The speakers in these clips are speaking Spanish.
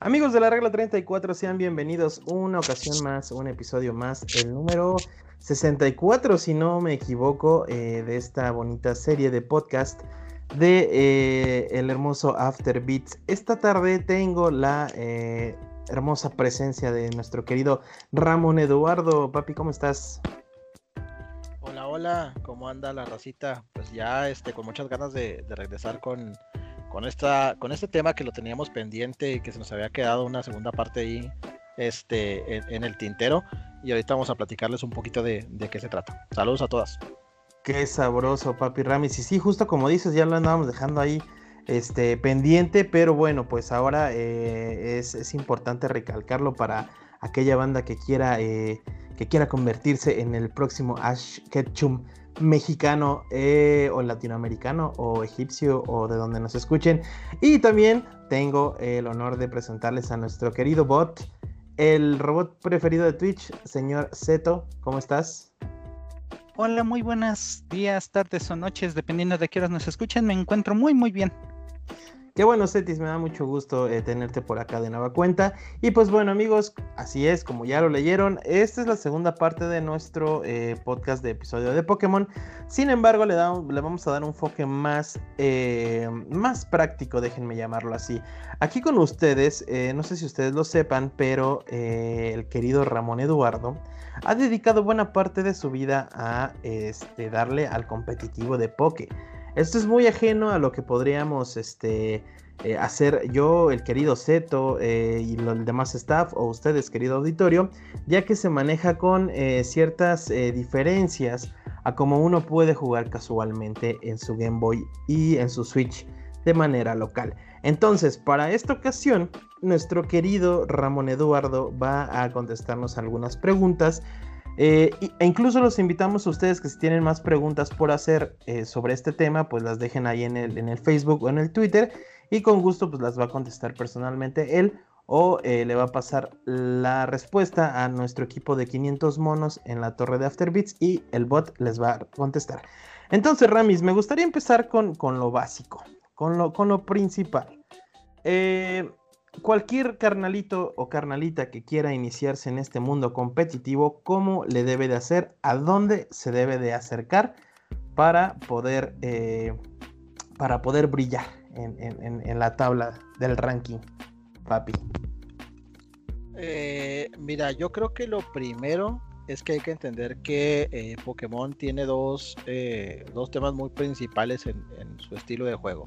Amigos de la regla 34, sean bienvenidos una ocasión más, un episodio más, el número 64, si no me equivoco, eh, de esta bonita serie de podcast de eh, el hermoso After Beats. Esta tarde tengo la eh, hermosa presencia de nuestro querido Ramón Eduardo. Papi, ¿cómo estás? Hola, hola, ¿cómo anda la racita? Pues ya este, con muchas ganas de regresar con con, esta, con este tema que lo teníamos pendiente y que se nos había quedado una segunda parte ahí este, en, el tintero. Y ahorita vamos a platicarles un poquito de, qué se trata. Saludos a todas. Qué sabroso, papi Ramis. Y sí, justo como dices, ya lo andábamos dejando ahí este, pendiente, pero bueno, pues ahora eh, es, importante recalcarlo para aquella banda que quiera, eh, que quiera convertirse en el próximo Ash Ketchum mexicano eh, o latinoamericano o egipcio o de donde nos escuchen. Y también tengo el honor de presentarles a nuestro querido bot, el robot preferido de Twitch, señor Zeto. ¿Cómo estás? Hola, muy buenos días, tardes o noches, dependiendo de qué horas nos escuchen. Me encuentro muy, muy bien. Qué bueno, Cetis, me da mucho gusto eh, tenerte por acá de nueva cuenta. Y pues bueno, amigos, así es, como ya lo leyeron, esta es la segunda parte de nuestro eh, podcast de episodio de Pokémon. Sin embargo, le, vamos a dar un enfoque más, eh, más práctico, déjenme llamarlo así. Aquí con ustedes, no sé si ustedes lo sepan, pero el querido Ramón Eduardo ha dedicado buena parte de su vida a este, darle al competitivo de Poké. Esto es muy ajeno a lo que podríamos este, eh, hacer yo, el querido Zeto eh, y el demás staff o ustedes, querido auditorio, ya que se maneja con eh, ciertas diferencias a cómo uno puede jugar casualmente en su Game Boy y en su Switch de manera local. Entonces, para esta ocasión, nuestro querido Ramón Eduardo va a contestarnos algunas preguntas eh, e incluso los invitamos a ustedes que si tienen más preguntas por hacer eh, sobre este tema, pues las dejen ahí en el, en el, Facebook o en el Twitter y con gusto pues las va a contestar personalmente él o eh, le va a pasar la respuesta a nuestro equipo de 500 monos en la torre de Afterbeats y el bot les va a contestar. Entonces, Ramis, me gustaría empezar con, con lo básico, con lo, con lo principal. Eh, cualquier carnalito o carnalita que quiera iniciarse en este mundo competitivo, ¿cómo le debe de hacer? ¿A dónde se debe de acercar para poder, eh, para poder brillar en, la tabla del ranking, papi? Eh, mira, yo creo que lo primero es que hay que entender que eh, Pokémon tiene dos, dos, temas muy principales en su estilo de juego.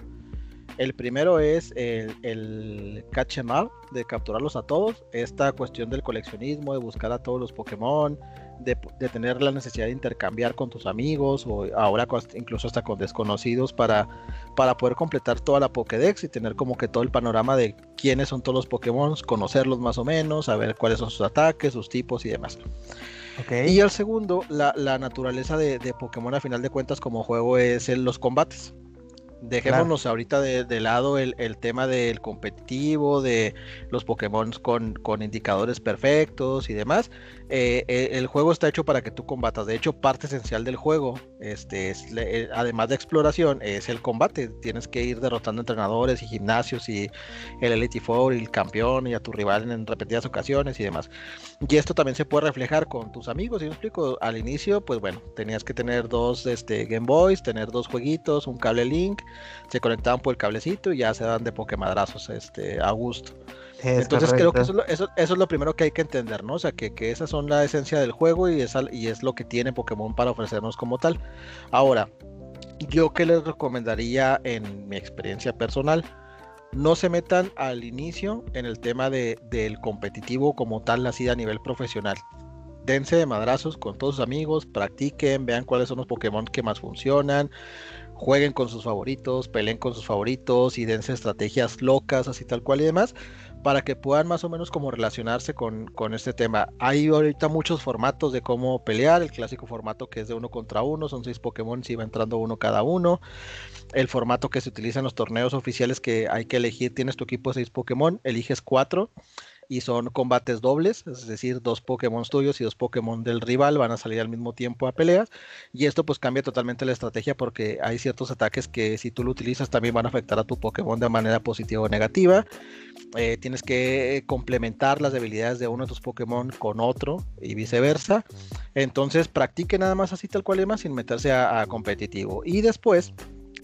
El primero es el, el catch em de capturarlos a todos. Esta cuestión del coleccionismo, de buscar a todos los Pokémon, de, tener la necesidad de intercambiar con tus amigos o ahora incluso hasta con desconocidos para, para poder completar toda la Pokédex y tener como que todo el panorama de quiénes son todos los Pokémon, conocerlos más o menos, saber cuáles son sus ataques, sus tipos y demás. Y el segundo, la, naturaleza de, de, Pokémon a final de cuentas como juego es el, los combates. Dejémonos ahorita de, lado el, tema del competitivo, de los Pokémon con, con indicadores perfectos y demás. Eh, eh, el juego está hecho para que tú combatas. De hecho, parte esencial del juego, este, es, eh, además de exploración, es el combate. Tienes que ir derrotando entrenadores y gimnasios y el Elite Four y el campeón y a tu rival en repetidas ocasiones y demás. Y esto también se puede reflejar con tus amigos. Y me explico, al inicio, pues bueno, tenías que tener dos este, Game Boys, tener dos jueguitos, un cable Link se conectaban por el cablecito y ya se dan de pokemadrazos este, a gusto. Entonces creo que eso, es lo primero que hay que entender, ¿no? O sea, que, que esas son la esencia del juego y, esa, y es lo que tiene Pokémon para ofrecernos como tal. Ahora, yo que les recomendaría en mi experiencia personal, no se metan al inicio en el tema de, del competitivo como tal, así a nivel profesional. Dense de madrazos con todos sus amigos, practiquen, vean cuáles son los Pokémon que más funcionan, jueguen con sus favoritos, peleen con sus favoritos y dense estrategias locas, así tal cual y demás, para que puedan más o menos como relacionarse con, con, este tema. Hay ahorita muchos formatos de cómo pelear, el clásico formato que es de uno contra uno, son seis Pokémon y va entrando uno cada uno. El formato que se utiliza en los torneos oficiales que hay que elegir, tienes tu equipo de seis Pokémon, eliges cuatro y son combates dobles, es decir, dos Pokémon tuyos y dos Pokémon del rival van a salir al mismo tiempo a peleas y esto pues cambia totalmente la estrategia porque hay ciertos ataques que si tú lo utilizas también van a afectar a tu Pokémon de manera positiva o negativa. Eh, tienes que complementar las debilidades de uno de tus Pokémon con otro y viceversa. Entonces practique nada más así tal cual y más sin meterse a, competitivo. Y después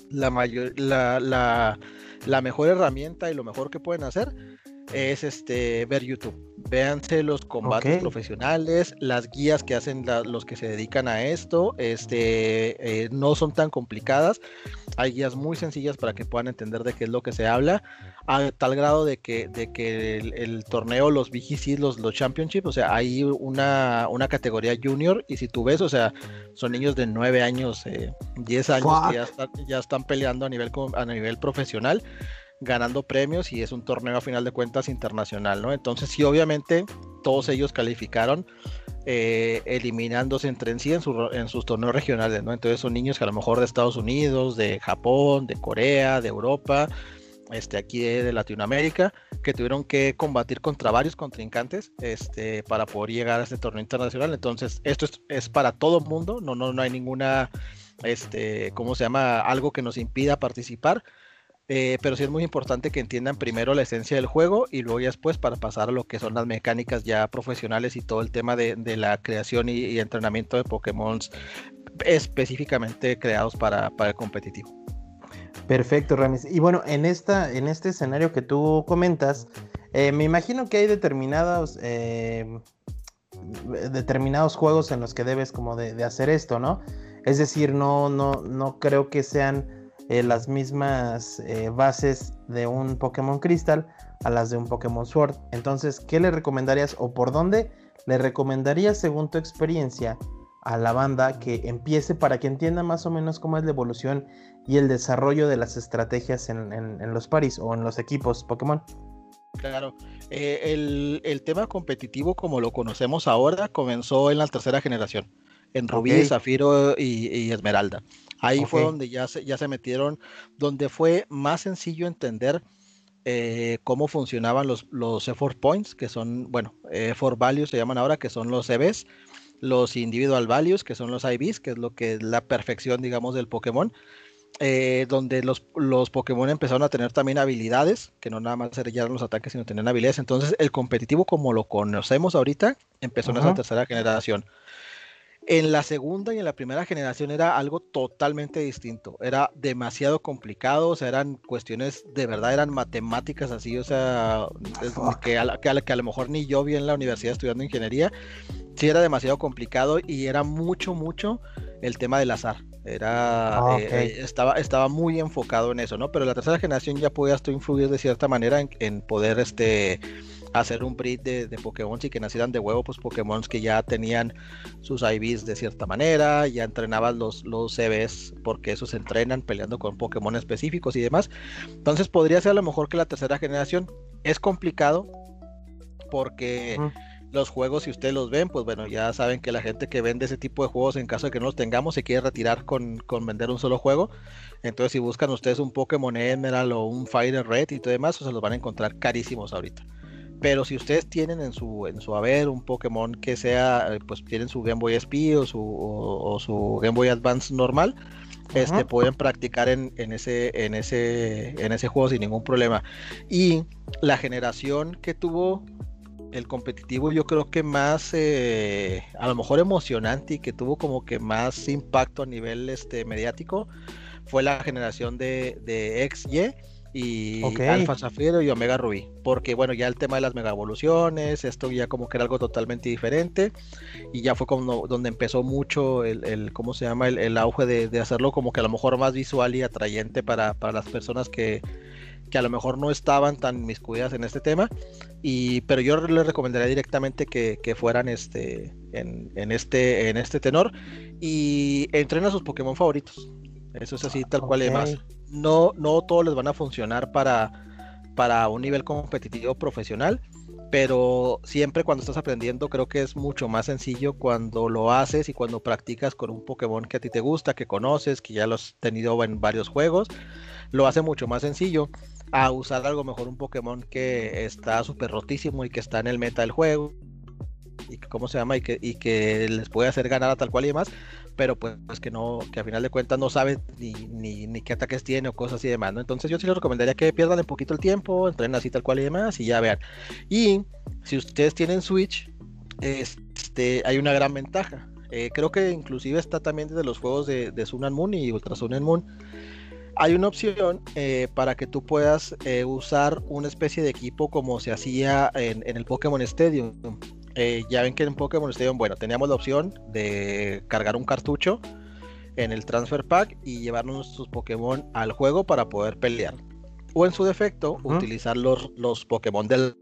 la, mayor, la, la mejor herramienta y lo mejor que pueden hacer es este ver YouTube. Véanse los combates profesionales, las guías que hacen los que se dedican a esto, este, eh, no son tan complicadas. Hay guías muy sencillas para que puedan entender de qué es lo que se habla, a tal grado de que, de que el, torneo, los VGC, los, los Championships, o sea, hay una, una, categoría junior y si tú ves, o sea, son niños de 9 años, 10 eh, años que ya están, ya están peleando a nivel, a nivel profesional ganando premios y es un torneo a final de cuentas internacional, ¿no? Entonces sí, obviamente todos ellos calificaron eh, eliminándose entre en sí en, sus torneos regionales, ¿no? Entonces son niños que a lo mejor de Estados Unidos, de Japón, de Corea, de Europa, este, aquí de, Latinoamérica, que tuvieron que combatir contra varios contrincantes este, para poder llegar a este torneo internacional. Entonces, esto es, es para todo el mundo, no, no, no hay ninguna, este, ¿cómo se llama? Algo que nos impida participar. Eh, pero sí es muy importante que entiendan primero la esencia del juego y luego ya después para pasar a lo que son las mecánicas ya profesionales y todo el tema de, la creación y, entrenamiento de Pokémon específicamente creados para, el competitivo. Perfecto, Ramis. Y bueno, en, esta, en este escenario que tú comentas, eh, me imagino que hay determinados, eh, determinados juegos en los que debes como de, de hacer esto, ¿no? Es decir, no, no, no creo que sean eh, las mismas eh, bases de un Pokémon Crystal a las de un Pokémon Sword. Entonces, ¿qué le recomendarías o por dónde le recomendarías según tu experiencia a la banda que empiece para que entienda más o menos cómo es la evolución y el desarrollo de las estrategias en, los paris o en los equipos Pokémon? Claro, eh, el, tema competitivo como lo conocemos ahora comenzó en la tercera generación, en Rubí, Zafiro y Esmeralda. Ahí fue donde ya se, ya se metieron, donde fue más sencillo entender eh, cómo funcionaban los, los effort points, que son, bueno, effort values se llaman ahora, que son los EVs, los individual values, que son los IVs, que es lo que es la perfección, digamos, del Pokémon. Eh, donde los, los, Pokémon empezaron a tener también habilidades, que no nada más eran los ataques, sino tenían habilidades. Entonces, el competitivo, como lo conocemos ahorita, empezó en esa tercera generación. En la segunda y en la primera generación era algo totalmente distinto. Era demasiado complicado, o sea, eran cuestiones de verdad, eran matemáticas así, o sea, que a, que, a, lo mejor ni yo vi en la universidad estudiando ingeniería. Sí, era demasiado complicado y era mucho, mucho el tema del azar. Era, ah, eh, eh, estaba, estaba muy enfocado en eso, ¿no? Pero la tercera generación ya podías tú influir de cierta manera en, en poder, este hacer un breed de, de, Pokémon y que nacieran de huevo, pues Pokémon que ya tenían sus IVs de cierta manera, ya entrenaban los, los CVs porque esos se entrenan peleando con Pokémon específicos y demás. Entonces podría ser a lo mejor que la tercera generación es complicado porque... los juegos, si ustedes los ven, pues bueno, ya saben que la gente que vende ese tipo de juegos, en caso de que no los tengamos, se quiere retirar con, con vender un solo juego. Entonces, si buscan ustedes un Pokémon Emerald o un Fire Red y todo demás, pues se los van a encontrar carísimos ahorita. Pero si ustedes tienen en su, en su haber un Pokémon que sea, eh, pues tienen su Game Boy SP o su, o, su Game Boy Advance normal, este, pueden practicar en, en, ese, en, ese, en ese juego sin ningún problema. Y la generación que tuvo el competitivo, yo creo que más, eh, a lo mejor emocionante y que tuvo como que más impacto a nivel este, mediático, fue la generación de, de XY y Alfa Zafiro y Omega Rubí, porque bueno, ya el tema de las mega evoluciones, esto ya como que era algo totalmente diferente. Y ya fue como donde empezó mucho el, el ¿cómo se llama? El, auge de, hacerlo como que a lo mejor más visual y atrayente para, para las personas que, que a lo mejor no estaban tan miscuidas en este tema, y, pero yo les recomendaría directamente que, que fueran este, en, en, este, en este tenor. Y entrenen a sus Pokémon favoritos. Eso es así, tal cual y demás. no, no todos les van a funcionar para, para un nivel competitivo profesional, pero siempre cuando estás aprendiendo creo que es mucho más sencillo cuando lo haces y cuando practicas con un Pokémon que a ti te gusta, que conoces, que ya lo has tenido en varios juegos, lo hace mucho más sencillo a usar algo mejor un Pokémon que está súper rotísimo y que está en el meta del juego y cómo se llama y que, y que les puede hacer ganar a tal cual y demás, pero pues, que no, que a final de cuentas no sabe ni, ni, qué ataques tiene o cosas y demás, ¿no? Entonces yo sí les recomendaría que pierdan un poquito el tiempo, entrenen así tal cual y demás y ya vean. Y si ustedes tienen Switch, este, hay una gran ventaja. Eh, creo que inclusive está también desde los juegos de, de Sun and Moon y Ultra Sun and Moon hay una opción eh, para que tú puedas eh, usar una especie de equipo como se hacía en, el Pokémon Stadium. Eh, ya ven que en Pokémon Stadium, bueno, teníamos la opción de cargar un cartucho en el Transfer Pack y llevarnos nuestros Pokémon al juego para poder pelear. O en su defecto, utilizar los, los Pokémon del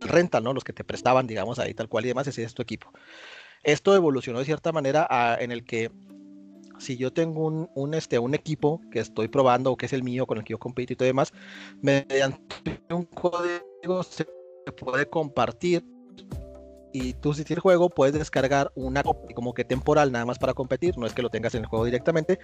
rental, ¿no? Los que te prestaban, digamos, ahí tal cual y demás, ese es tu equipo. Esto evolucionó de cierta manera en el que si yo tengo un, un, este, un equipo que estoy probando o que es el mío con el que yo compito y todo demás, mediante un código se puede compartir y tú si tienes juego puedes descargar una como que temporal nada más para competir, no es que lo tengas en el juego directamente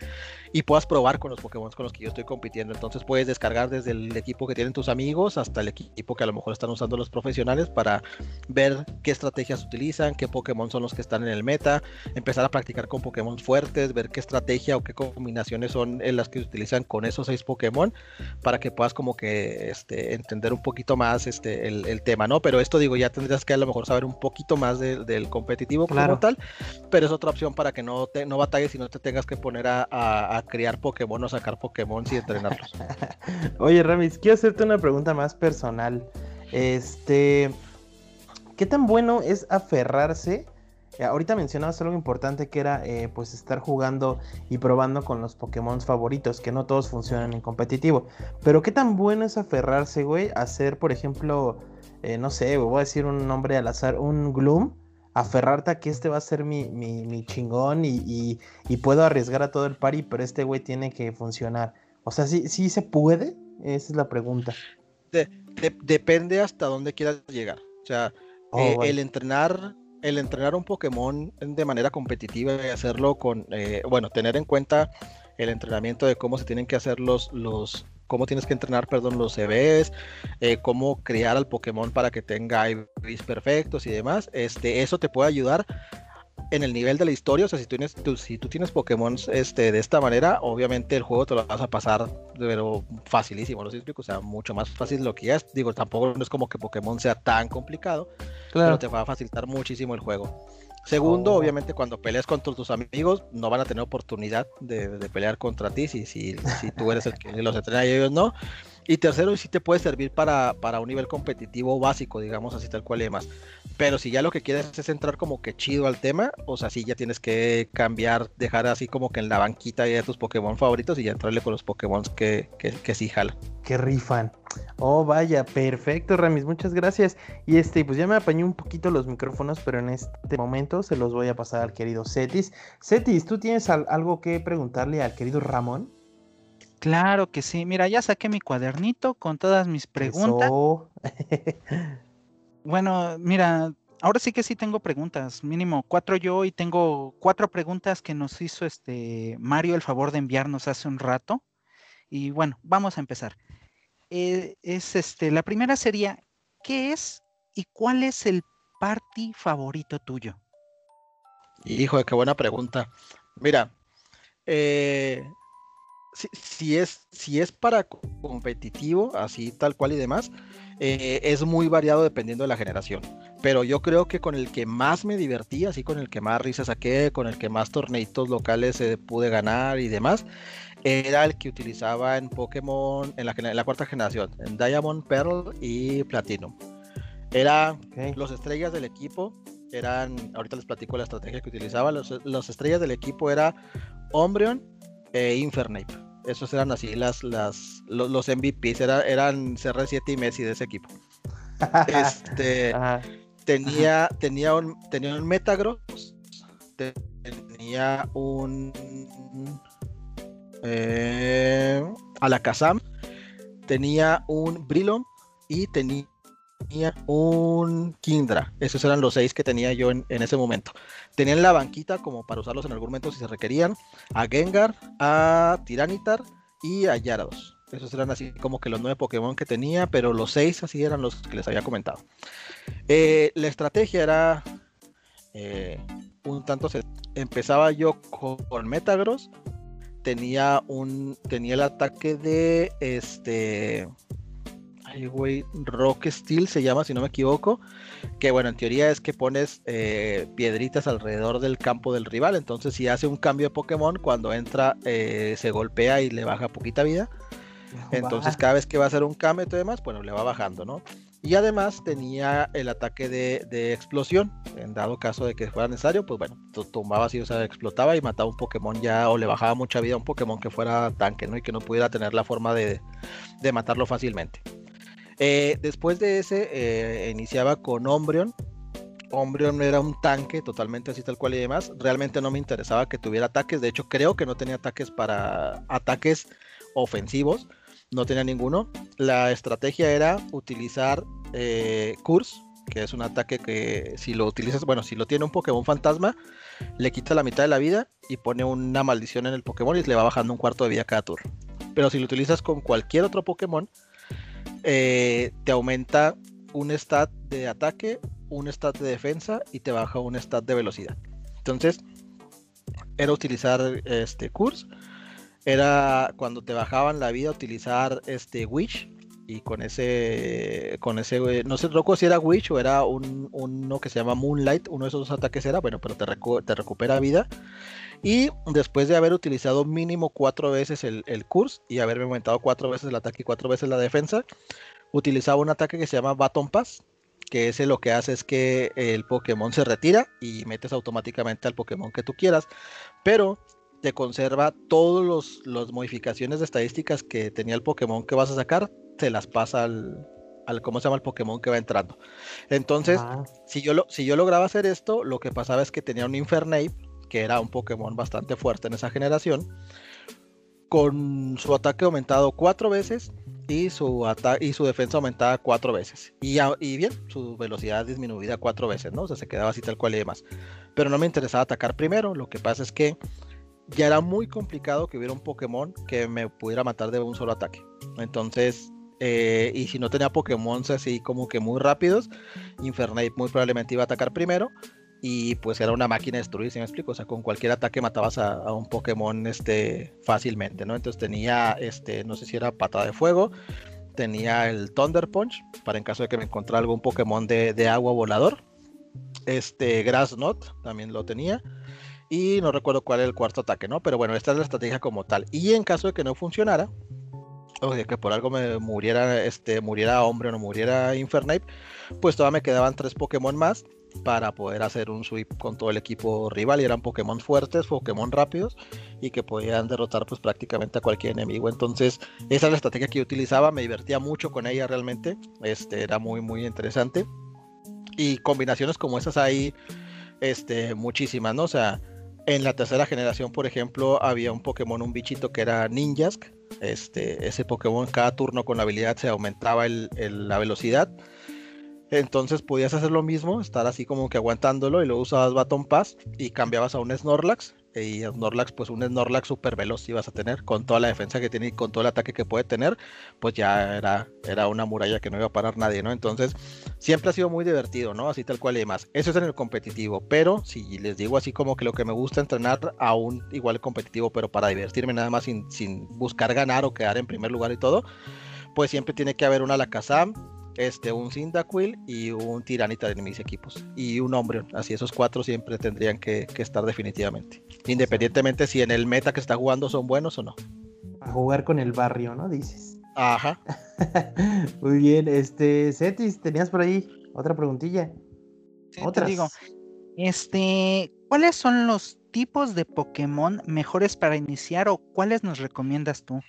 y puedas probar con los Pokémon con los que yo estoy compitiendo. Entonces puedes descargar desde el equipo que tienen tus amigos hasta el equipo que a lo mejor están usando los profesionales para ver qué estrategias utilizan, qué Pokémon son los que están en el meta, empezar a practicar con Pokémon fuertes, ver qué estrategia o qué combinaciones son las que utilizan con esos seis Pokémon para que puedas como que este, entender un poquito más este, el, el tema, ¿no? Pero esto digo, ya tendrías que a lo mejor saber un poquito más del competitivo como tal, pero es otra opción para que no, te, no batalles y no te tengas que poner a, a, criar Pokémon o sacar Pokémon y entrenarlos. Oye, Ramis, quiero hacerte una pregunta más personal. Este, ¿qué tan bueno es aferrarse? Eh, ahorita mencionabas algo importante que era eh, pues estar jugando y probando con los Pokémon favoritos, que no todos funcionan en competitivo. Pero qué tan bueno es aferrarse, güey, a hacer, por ejemplo, eh, no sé, voy a decir un nombre al azar, un Gloom, aferrarte a que este va a ser mi, mi, chingón y, y, puedo arriesgar a todo el party, pero este güey tiene que funcionar. O sea, ¿sí, sí se puede? Esa es la pregunta. depende hasta dónde quieras llegar. O sea, oh, eh, el entrenar el entrenar un Pokémon de manera competitiva y hacerlo con, eh, bueno, tener en cuenta el entrenamiento de cómo se tienen que hacer los, los, cómo tienes que entrenar, perdón, los EVs, eh, cómo crear al Pokémon para que tenga IVs perfectos y demás. Este, eso te puede ayudar en el nivel de la historia, o sea, si tú tienes, si tú tienes Pokémon este, de esta manera, obviamente el juego te lo vas a pasar, pero facilísimo, ¿no sé O sea, mucho más fácil de lo que es. Digo, tampoco no es como que Pokémon sea tan complicado, pero te va a facilitar muchísimo el juego. Segundo, oh. obviamente, cuando peleas contra tus amigos, no van a tener oportunidad de, pelear contra ti si, si, si, tú eres el que los entrena y ellos no. Y tercero, sí te puede servir para, para un nivel competitivo básico, digamos así tal cual y demás. Pero si ya lo que quieres es entrar como que chido al tema, o sea, sí ya tienes que cambiar, dejar así como que en la banquita ya tus Pokémon favoritos y ya entrarle con los Pokémon que, que, sí jalan. Que rifan. Oh, vaya, perfecto, Ramis, muchas gracias. Y este, pues ya me apañé un poquito los micrófonos, pero en este momento se los voy a pasar al querido Cetis. Cetis, ¿tú tienes algo que preguntarle al querido Ramón? Claro que sí. Mira, ya saqué mi cuadernito con todas mis preguntas. bueno, mira, ahora sí que sí tengo preguntas. Mínimo cuatro yo y tengo cuatro preguntas que nos hizo este Mario el favor de enviarnos hace un rato. Y bueno, vamos a empezar. Eh, es este, la primera sería, ¿qué es y cuál es el party favorito tuyo? Hijo, qué buena pregunta. Mira, eh, si, es, si es para competitivo, así tal cual y demás, eh, es muy variado dependiendo de la generación. Pero yo creo que con el que más me divertí, así con el que más risa saqué, con el que más torneitos locales eh, pude ganar y demás, era el que utilizaba en Pokémon en la, cuarta generación, en Diamond, Pearl y Platinum. Era los estrellas del equipo, eran, ahorita les platico la estrategia que utilizaba, los, los estrellas del equipo era Umbreon, e Infernape. Esos eran así las, las, los, MVPs, eran CR7 y Messi de ese equipo. este, tenía, tenía, un, tenía un Metagross, tenía un eh, Alakazam, tenía un Brilon y tenía tenía un Kindra. Esos eran los seis que tenía yo en, ese momento. Tenían la banquita como para usarlos en algún momento si se requerían. A Gengar, a Tiranitar y a Yarados. Esos eran así como que los nueve Pokémon que tenía, pero los seis así eran los que les había comentado. Eh, la estrategia era eh, un tanto se empezaba yo con, Metagross tenía un tenía el ataque de este ay güey Rock Steel se llama si no me equivoco que bueno en teoría es que pones eh, piedritas alrededor del campo del rival entonces si hace un cambio de Pokémon cuando entra eh, se golpea y le baja poquita vida entonces cada vez que va a hacer un cambio y demás bueno le va bajando no y además tenía el ataque de, explosión. En dado caso de que fuera necesario, pues bueno, tumbaba así, o sea, explotaba y mataba un Pokémon ya o le bajaba mucha vida a un Pokémon que fuera tanque, ¿no? Y que no pudiera tener la forma de, matarlo fácilmente. Eh, después de ese, eh, iniciaba con Ombrion. Ombrion era un tanque totalmente así tal cual y demás. Realmente no me interesaba que tuviera ataques. De hecho, creo que no tenía ataques para ataques ofensivos no tenía ninguno. La estrategia era utilizar eh, Curse, que es un ataque que si lo utilizas, bueno, si lo tiene un Pokémon fantasma, le quita la mitad de la vida y pone una maldición en el Pokémon y le va bajando un cuarto de vida cada turno. Pero si lo utilizas con cualquier otro Pokémon, eh, te aumenta un stat de ataque, un stat de defensa y te baja un stat de velocidad. Entonces, era utilizar este Curse. Era cuando te bajaban la vida utilizar este Witch. Y con ese con ese no sé loco si era Witch o era un, uno que se llama Moonlight. Uno de esos dos ataques era bueno pero te recupera vida y después de haber utilizado mínimo cuatro veces el, el curse y haberme aumentado cuatro veces el ataque y cuatro veces la defensa utilizaba un ataque que se llama Baton Pass que ese lo que hace es que el Pokémon se retira y metes automáticamente al Pokémon que tú quieras pero te conserva todas las modificaciones de estadísticas que tenía el Pokémon que vas a sacar, te las pasa al, al ¿cómo se llama el Pokémon que va entrando? Entonces, si, yo lo, si yo lograba hacer esto, lo que pasaba es que tenía un Infernape, que era un Pokémon bastante fuerte en esa generación, con su ataque aumentado cuatro veces y su, y su defensa aumentada cuatro veces. Y, y, bien, su velocidad disminuida cuatro veces, ¿no? O sea, se quedaba así tal cual y demás. Pero no me interesaba atacar primero, lo que pasa es que ya era muy complicado que hubiera un Pokémon que me pudiera matar de un solo ataque. Entonces, eh, y si no tenía Pokémon así como que muy rápidos, Infernape muy probablemente iba a atacar primero. Y pues era una máquina de destruir, si me explico. O sea, con cualquier ataque matabas a, un Pokémon este, fácilmente, ¿no? Entonces tenía, este, no sé si era patada de fuego, tenía el Thunder Punch, para en caso de que me encontrara algún Pokémon de, de agua volador. Este, Grass Knot también lo tenía y no recuerdo cuál era el cuarto ataque, ¿no? Pero bueno, esta es la estrategia como tal. Y en caso de que no funcionara, o de que por algo me muriera, este, muriera hombre o no muriera Infernape, pues todavía me quedaban tres Pokémon más para poder hacer un sweep con todo el equipo rival y eran Pokémon fuertes, Pokémon rápidos y que podían derrotar pues prácticamente a cualquier enemigo. Entonces esa es la estrategia que yo utilizaba, me divertía mucho con ella realmente, este era muy muy interesante y combinaciones como esas hay este muchísimas, ¿no? O sea, en la tercera generación, por ejemplo, había un Pokémon, un bichito que era Ninjask. Este, ese Pokémon cada turno con la habilidad se aumentaba la velocidad. Entonces podías hacer lo mismo, estar así como que aguantándolo y luego usabas Baton Pass y cambiabas a un Snorlax y Snorlax, pues un Snorlax super veloz ibas a tener, con toda la defensa que tiene y con todo el ataque que puede tener, pues ya era, era una muralla que no iba a parar nadie, ¿no? Entonces, siempre ha sido muy divertido, ¿no? Así tal cual y demás. Eso es en el competitivo, pero si les digo así como que lo que me gusta entrenar, aún igual competitivo, pero para divertirme nada más sin, sin buscar ganar o quedar en primer lugar y todo, pues siempre tiene que haber una Alakazam, este, un Cyndaquil y un Tiranita de mis equipos. Y un hombre. Así esos cuatro siempre tendrían que, estar definitivamente. Independientemente si en el meta que está jugando son buenos o no. A jugar con el barrio, ¿no? Dices. Ajá. Muy bien. Este, Cetis, tenías por ahí otra preguntilla. Otra. digo. Este, ¿cuáles son los tipos de Pokémon mejores para iniciar o cuáles nos recomiendas tú?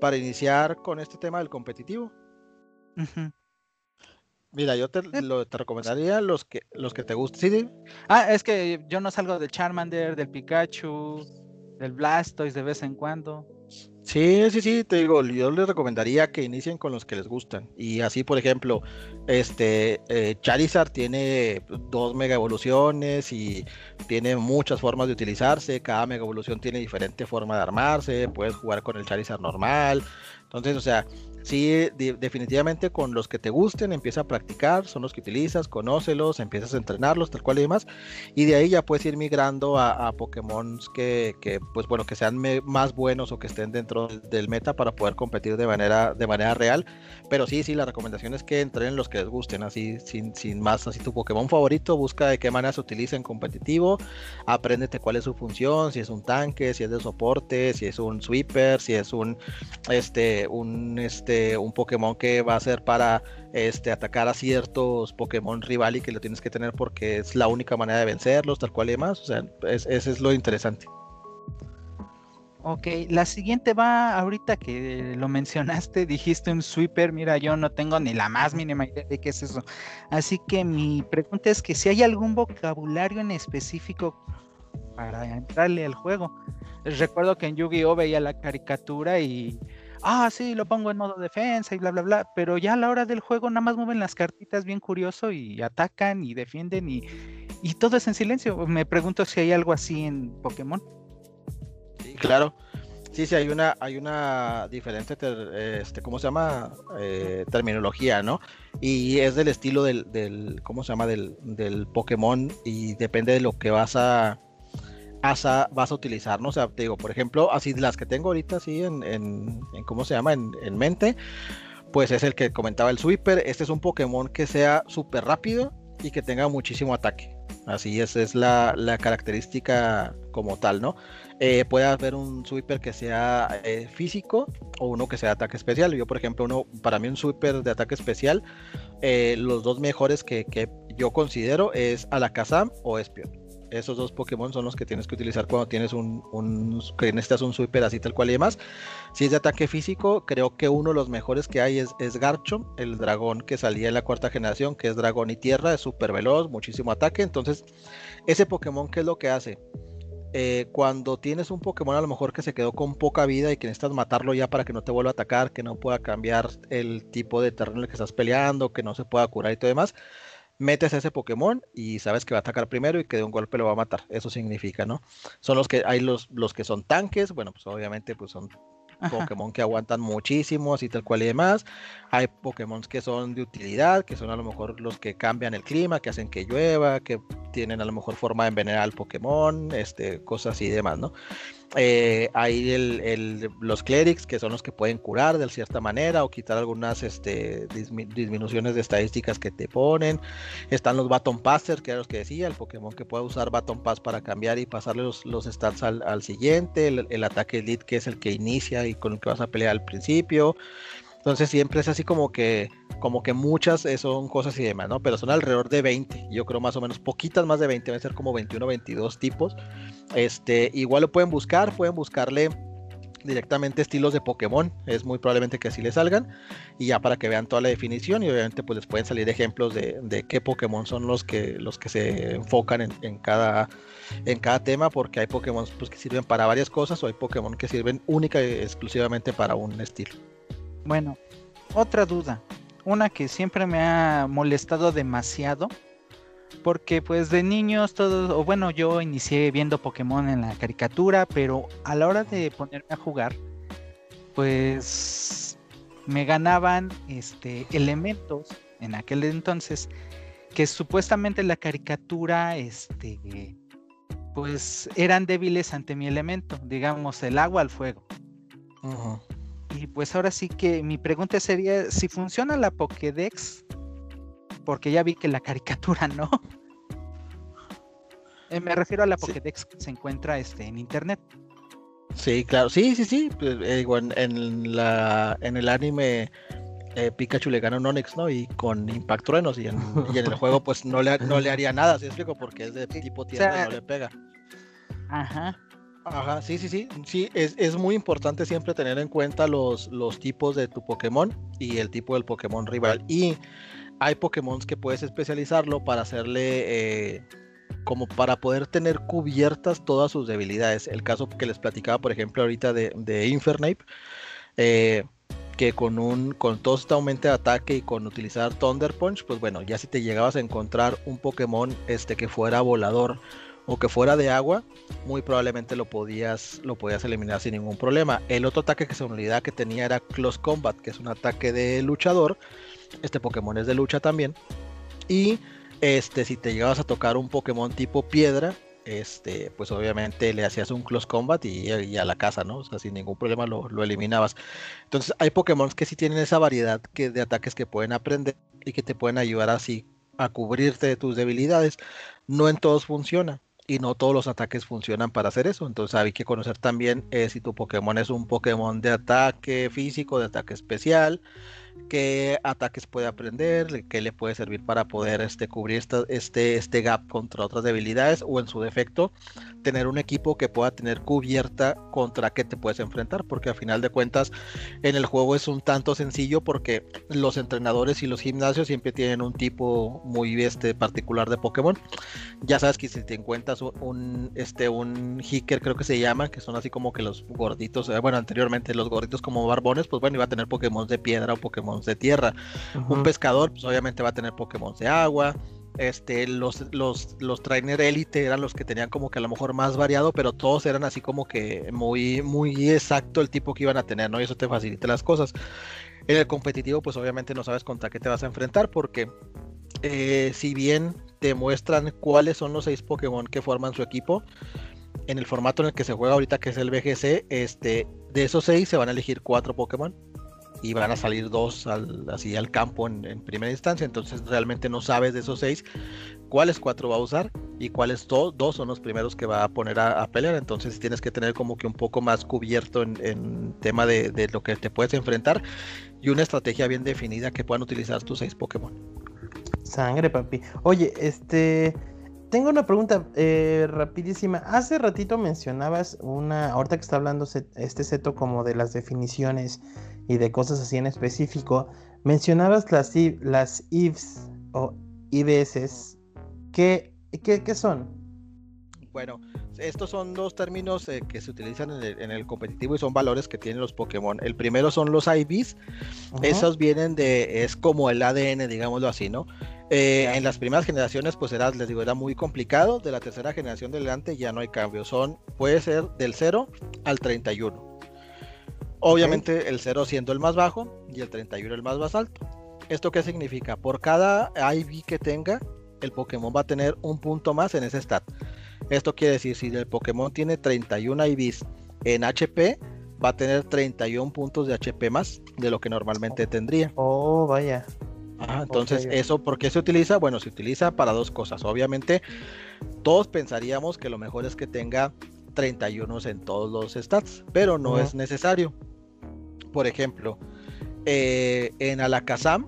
Para iniciar con este tema del competitivo. Mira, yo te, lo, te, recomendaría los que los que te gusten. Ah, es que yo no salgo del Charmander, del Pikachu, del Blastoise de vez en cuando. Sí, sí, sí, te digo, yo les recomendaría que inicien con los que les gustan. Y así, por ejemplo, este eh, Charizard tiene dos mega evoluciones y tiene muchas formas de utilizarse. Cada mega evolución tiene diferente forma de armarse. Puedes jugar con el Charizard normal. Entonces, o sea, sí, definitivamente con los que te gusten, empieza a practicar, son los que utilizas, conócelos, empiezas a entrenarlos, tal cual y demás, y de ahí ya puedes ir migrando a, a Pokémon que, que, pues bueno, que sean más buenos o que estén dentro del meta para poder competir de manera, de manera real, pero sí, sí, la recomendación es que entrenen los que les gusten, así, sin, sin más, así tu Pokémon favorito, busca de qué manera se utiliza en competitivo, apréndete cuál es su función, si es un tanque, si es de soporte, si es un sweeper, si es un, este, un, este, un Pokémon que va a ser para este, atacar a ciertos Pokémon rival y que lo tienes que tener porque es la única manera de vencerlos, tal cual y demás. O sea, ese es lo interesante. Ok, la siguiente va ahorita que lo mencionaste, dijiste un sweeper, mira, yo no tengo ni la más mínima idea de qué es eso. Así que mi pregunta es que si hay algún vocabulario en específico para entrarle al juego. Recuerdo que en Yu-Gi-Oh veía la caricatura y ah, sí, lo pongo en modo defensa y bla, bla, bla, pero ya a la hora del juego nada más mueven las cartitas bien curioso y atacan y defienden y, todo es en silencio. Me pregunto si hay algo así en Pokémon. Sí, claro. Sí, sí, hay una, hay una diferente, este, ¿cómo se llama? Eh, terminología, ¿no? Y es del estilo del, del ¿cómo se llama? Del, del Pokémon y depende de lo que vas a, vas a, vas a utilizar, ¿no? O sea, te digo, por ejemplo, así las que tengo ahorita, así en, en, ¿cómo se llama? En, en, mente, pues es el que comentaba el Sweeper. Este es un Pokémon que sea súper rápido y que tenga muchísimo ataque. Así es, es la, la característica como tal, ¿no? Eh, puede haber un sweeper que sea eh, físico o uno que sea ataque especial. Yo, por ejemplo, uno, para mí un sweeper de ataque especial, eh, los dos mejores que, que, yo considero es Alakazam o Espion esos dos Pokémon son los que tienes que utilizar cuando tienes un, un que necesitas un sweeper así tal cual y demás. Si es de ataque físico, creo que uno de los mejores que hay es, es Garchomp, el dragón que salía en la cuarta generación, que es dragón y tierra, es súper veloz, muchísimo ataque. Entonces, ese Pokémon, ¿qué es lo que hace? Eh, cuando tienes un Pokémon a lo mejor que se quedó con poca vida y que necesitas matarlo ya para que no te vuelva a atacar, que no pueda cambiar el tipo de terreno en el que estás peleando, que no se pueda curar y todo demás, metes ese Pokémon y sabes que va a atacar primero y que de un golpe lo va a matar. Eso significa, ¿no? Son los que hay los, los que son tanques, bueno, pues obviamente pues son Pokémon que aguantan muchísimo, así tal cual y demás. Hay Pokémon que son de utilidad, que son a lo mejor los que cambian el clima, que hacen que llueva, que tienen a lo mejor forma de envenenar al Pokémon, este, cosas así y demás, ¿no? Eh, hay los clerics, que son los que pueden curar de cierta manera o quitar algunas este, disminuciones de estadísticas que te ponen. Están los Baton Passers, que era los que decía, el Pokémon que puede usar Baton Pass para cambiar y pasarle los, los stats al, siguiente. El, el, ataque Elite, que es el que inicia y con el que vas a pelear al principio. Entonces siempre es así como que, como que muchas eh, son cosas y demás, ¿no? Pero son alrededor de 20, yo creo más o menos, poquitas más de 20, van a ser como 21 22 tipos. Este, igual lo pueden buscar, pueden buscarle directamente estilos de Pokémon, es muy probablemente que así le salgan, y ya para que vean toda la definición, y obviamente pues les pueden salir ejemplos de, qué Pokémon son los que, los que se enfocan en, en, cada, en cada tema, porque hay Pokémon pues, que sirven para varias cosas, o hay Pokémon que sirven única y exclusivamente para un estilo. Bueno, otra duda, una que siempre me ha molestado demasiado, porque pues de niños todos, o bueno, yo inicié viendo Pokémon en la caricatura, pero a la hora de ponerme a jugar, pues me ganaban este elementos en aquel entonces que supuestamente la caricatura este pues eran débiles ante mi elemento, digamos el agua al fuego. Y pues ahora sí que mi pregunta sería si funciona la Pokédex, porque ya vi que la caricatura no. Eh, me refiero a la Pokédex que se encuentra este, en internet. Sí, claro, sí, sí, sí. Pues, eh, en, la, en el anime eh, Pikachu le gana un Onix, ¿no? Y con Impact Truenos, y en, y en el juego pues no le, no le haría nada, ¿sí explico? Porque es de tipo tierra y no le pega. Ajá. Ajá, sí, sí, sí. Sí, es, es, muy importante siempre tener en cuenta los, los tipos de tu Pokémon y el tipo del Pokémon rival. Y hay Pokémon que puedes especializarlo para hacerle, eh, como para poder tener cubiertas todas sus debilidades. El caso que les platicaba, por ejemplo, ahorita de, de Infernape, eh, que con un con todo este aumento de ataque y con utilizar Thunder Punch, pues bueno, ya si te llegabas a encontrar un Pokémon este que fuera volador o que fuera de agua, muy probablemente lo podías, lo podías eliminar sin ningún problema. El otro ataque que se unidad que tenía era Close Combat, que es un ataque de luchador. Este Pokémon es de lucha también. Y este, si te llegabas a tocar un Pokémon tipo piedra, este, pues obviamente le hacías un close combat y, a la casa, ¿no? O sea, sin ningún problema lo, lo, eliminabas. Entonces, hay Pokémon que sí tienen esa variedad que, de ataques que pueden aprender y que te pueden ayudar así a cubrirte de tus debilidades. No en todos funciona y no todos los ataques funcionan para hacer eso. Entonces hay que conocer también eh, si tu Pokémon es un Pokémon de ataque físico, de ataque especial, qué ataques puede aprender, qué le puede servir para poder este, cubrir este, este gap contra otras debilidades o en su defecto tener un equipo que pueda tener cubierta contra qué te puedes enfrentar, porque a final de cuentas en el juego es un tanto sencillo porque los entrenadores y los gimnasios siempre tienen un tipo muy este, particular de Pokémon. Ya sabes que si te encuentras un, este, un Hicker, creo que se llama, que son así como que los gorditos, eh, bueno, anteriormente los gorditos como barbones, pues bueno, iba a tener Pokémon de piedra o Pokémon de tierra. Un pescador, pues obviamente va a tener Pokémon de agua este, los, los, los trainer elite eran los que tenían como que a lo mejor más variado, pero todos eran así como que muy, muy exacto el tipo que iban a tener, ¿no? Y eso te facilita las cosas. En el competitivo, pues obviamente no sabes contra qué te vas a enfrentar, porque eh, si bien te muestran cuáles son los seis Pokémon que forman su equipo, en el formato en el que se juega ahorita, que es el BGC, este, de esos seis se van a elegir cuatro Pokémon y van a salir dos así al campo en, primera instancia. Entonces realmente no sabes de esos seis cuáles cuatro va a usar y cuáles dos son los primeros que va a poner a, pelear. Entonces tienes que tener como que un poco más cubierto en, tema de, de, lo que te puedes enfrentar y una estrategia bien definida que puedan utilizar tus seis Pokémon. Sangre, papi. Oye, este... Tengo una pregunta eh, rapidísima. Hace ratito mencionabas una, ahorita que está hablando este seto como de las definiciones y de cosas así en específico, mencionabas las, las IVs o IBS. ¿Qué, qué, son? Bueno, estos son dos términos eh, que se utilizan en el, competitivo y son valores que tienen los Pokémon. El primero son los IVs. Esos vienen de, es como el ADN, digámoslo así, ¿no? Eh, en las primeras generaciones, pues era, les digo, era muy complicado. De la tercera generación delante ya no hay cambio. Son, puede ser del 0 al 31. Obviamente el 0 siendo el más bajo y el 31 el más, más alto. ¿Esto qué significa? Por cada IV que tenga, el Pokémon va a tener un punto más en ese stat. Esto quiere decir, si el Pokémon tiene 31 IVs en HP, va a tener 31 puntos de HP más de lo que normalmente tendría. Oh, vaya. entonces, ¿eso por qué se utiliza? Bueno, se utiliza para dos cosas. Obviamente, todos pensaríamos que lo mejor es que tenga 31 en todos los stats, pero no es necesario. Por ejemplo, eh, en Alakazam,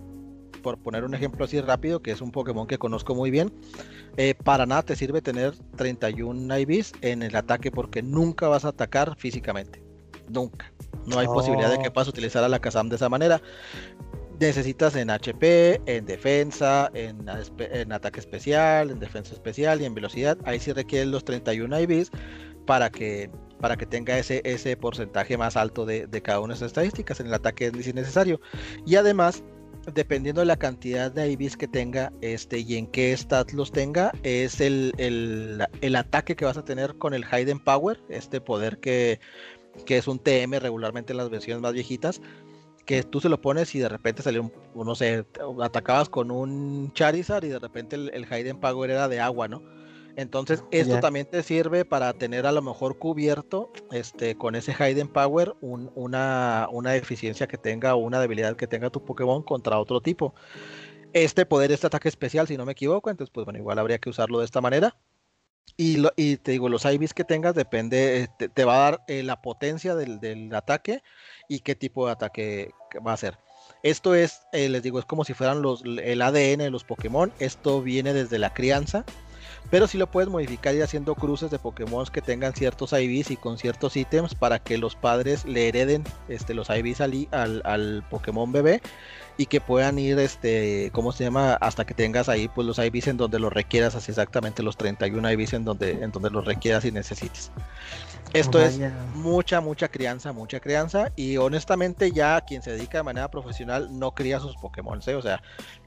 por poner un ejemplo así rápido, que es un Pokémon que conozco muy bien, eh, para nada te sirve tener 31 IVs en el ataque porque nunca vas a atacar físicamente. Nunca. No hay posibilidad de que oh. puedas utilizar Alakazam de esa manera. Necesitas en HP, en defensa, en, en, ataque especial, en defensa especial y en velocidad. Ahí sí requieren los 31 IVs para que para que tenga ese, ese porcentaje más alto de, cada una de esas estadísticas. En el ataque es innecesario. Y además, dependiendo de la cantidad de IVs que tenga este, y en qué stat los tenga, es el, el, ataque que vas a tener con el Hidden Power, este poder que, que, es un TM regularmente en las versiones más viejitas, que tú se lo pones y de repente salió, un, no sé, atacabas con un Charizard y de repente el, el Hidden Power era de agua, ¿no? Entonces, esto también te sirve para tener a lo mejor cubierto este, con ese Hidden Power una, una deficiencia que tenga o una debilidad que tenga tu Pokémon contra otro tipo. Este poder, este ataque especial, si no me equivoco, entonces, pues bueno, igual habría que usarlo de esta manera. Y, y te digo, los IVs que tengas depende, te, va a dar eh, la potencia del, ataque y qué tipo de ataque va a ser. Esto es, eh, les digo, es como si fueran los, el ADN de los Pokémon. Esto viene desde la crianza pero sí lo puedes modificar y haciendo cruces de Pokémon que tengan ciertos IVs y con ciertos ítems para que los padres le hereden este, los IVs al, al, al Pokémon bebé y que puedan ir, este, ¿cómo se llama? Hasta que tengas ahí pues los IVs en donde los requieras, así exactamente los 31 IVs en donde, en donde los requieras y necesites. Esto es mucha, mucha crianza, mucha crianza. Y honestamente, ya quien se dedica de manera profesional no cría sus Pokémon. ¿sí? O sea,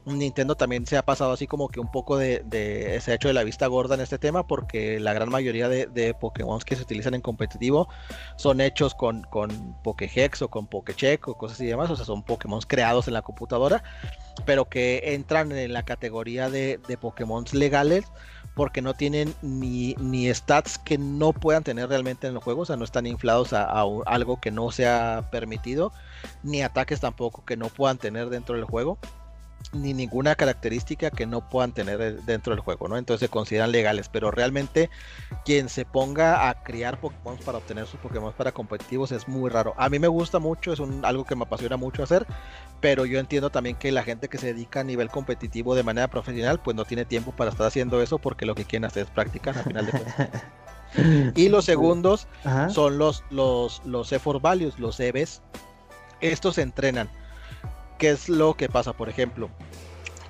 Nintendo también se ha pasado así como que un poco de, ese hecho de la vista gorda en este tema, porque la gran mayoría de, de Pokémon que se utilizan en competitivo son hechos con, con o con Pokécheck o cosas así demás. O sea, son Pokémon creados en la computadora, pero que entran en la categoría de, de Pokémon legales porque no tienen ni, stats que no puedan tener realmente en el juego, o sea, no están inflados a, algo que no sea permitido, ni ataques tampoco que no puedan tener dentro del juego ni ninguna característica que no puedan tener dentro del juego, ¿no? Entonces se consideran legales, pero realmente quien se ponga a criar Pokémon para obtener sus Pokémon para competitivos es muy raro. A mí me gusta mucho, es un, algo que me apasiona mucho hacer, pero yo entiendo también que la gente que se dedica a nivel competitivo de manera profesional, pues no tiene tiempo para estar haciendo eso porque lo que quieren hacer es practicar al final de cuentas. y los segundos son los, los, los effort values, los EVs. Estos se entrenan ¿Qué es lo que pasa? Por ejemplo,